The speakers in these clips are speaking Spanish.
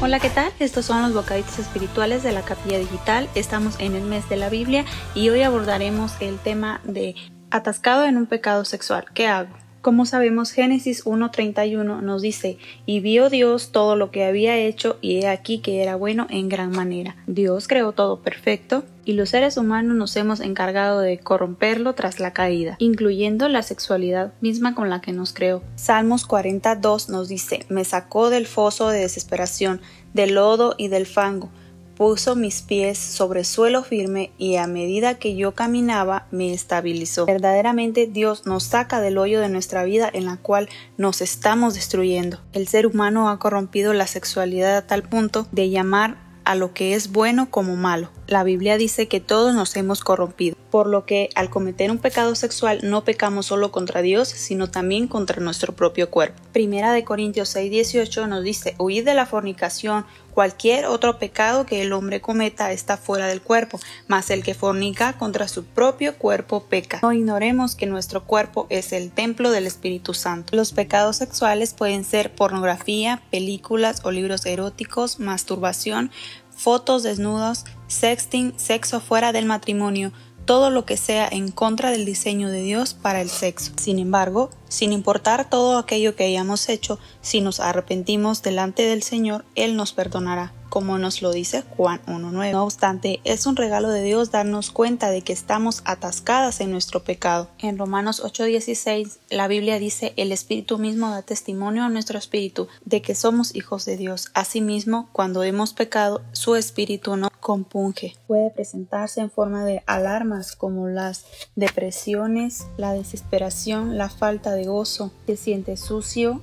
Hola, ¿qué tal? Estos son los bocaditos espirituales de la Capilla Digital. Estamos en el mes de la Biblia y hoy abordaremos el tema de atascado en un pecado sexual. ¿Qué hago? Como sabemos, Génesis 1.31 nos dice, y vio Dios todo lo que había hecho, y he aquí que era bueno en gran manera. Dios creó todo perfecto, y los seres humanos nos hemos encargado de corromperlo tras la caída, incluyendo la sexualidad misma con la que nos creó. Salmos 42 nos dice, me sacó del foso de desesperación, del lodo y del fango, puso mis pies sobre suelo firme y a medida que yo caminaba me estabilizó. Verdaderamente Dios nos saca del hoyo de nuestra vida en la cual nos estamos destruyendo. El ser humano ha corrompido la sexualidad a tal punto de llamar a lo que es bueno como malo. La Biblia dice que todos nos hemos corrompido, por lo que al cometer un pecado sexual no pecamos solo contra Dios, sino también contra nuestro propio cuerpo. Primera de Corintios 6:18 nos dice, huid de la fornicación, cualquier otro pecado que el hombre cometa está fuera del cuerpo, mas el que fornica contra su propio cuerpo peca. No ignoremos que nuestro cuerpo es el templo del Espíritu Santo. Los pecados sexuales pueden ser pornografía, películas o libros eróticos, masturbación, fotos desnudos, sexting, sexo fuera del matrimonio, todo lo que sea en contra del diseño de Dios para el sexo. Sin embargo, sin importar todo aquello que hayamos hecho, si nos arrepentimos delante del Señor, Él nos perdonará como nos lo dice Juan 1.9. No obstante, es un regalo de Dios darnos cuenta de que estamos atascadas en nuestro pecado. En Romanos 8.16, la Biblia dice, el Espíritu mismo da testimonio a nuestro Espíritu de que somos hijos de Dios. Asimismo, cuando hemos pecado, su Espíritu no compunge. Puede presentarse en forma de alarmas como las depresiones, la desesperación, la falta de gozo, se siente sucio,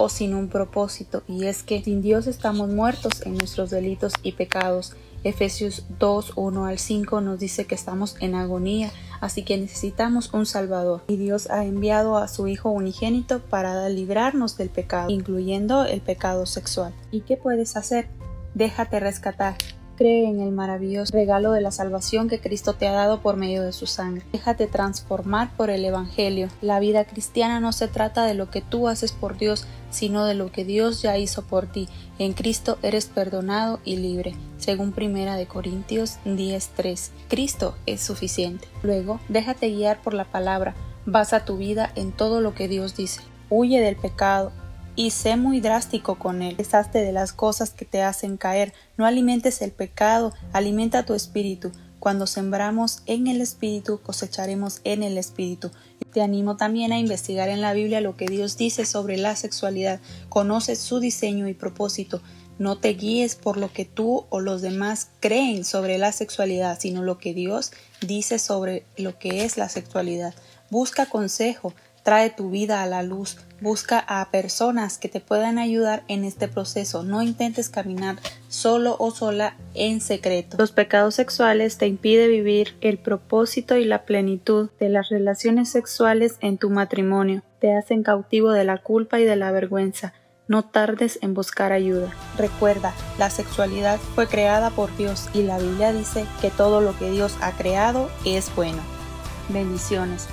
o sin un propósito, y es que sin Dios estamos muertos en nuestros delitos y pecados. Efesios 2, 1 al 5 nos dice que estamos en agonía, así que necesitamos un Salvador. Y Dios ha enviado a su Hijo unigénito para librarnos del pecado, incluyendo el pecado sexual. ¿Y qué puedes hacer? Déjate rescatar cree en el maravilloso regalo de la salvación que Cristo te ha dado por medio de su sangre. Déjate transformar por el Evangelio. La vida cristiana no se trata de lo que tú haces por Dios, sino de lo que Dios ya hizo por ti. En Cristo eres perdonado y libre, según Primera de Corintios 10:3. Cristo es suficiente. Luego, déjate guiar por la palabra. Basa tu vida en todo lo que Dios dice. Huye del pecado, y sé muy drástico con él. Deshazte de las cosas que te hacen caer. No alimentes el pecado, alimenta tu espíritu. Cuando sembramos en el espíritu, cosecharemos en el espíritu. Te animo también a investigar en la Biblia lo que Dios dice sobre la sexualidad. Conoce su diseño y propósito. No te guíes por lo que tú o los demás creen sobre la sexualidad, sino lo que Dios dice sobre lo que es la sexualidad. Busca consejo, Trae tu vida a la luz, busca a personas que te puedan ayudar en este proceso. No intentes caminar solo o sola en secreto. Los pecados sexuales te impiden vivir el propósito y la plenitud de las relaciones sexuales en tu matrimonio. Te hacen cautivo de la culpa y de la vergüenza. No tardes en buscar ayuda. Recuerda, la sexualidad fue creada por Dios y la Biblia dice que todo lo que Dios ha creado es bueno. Bendiciones.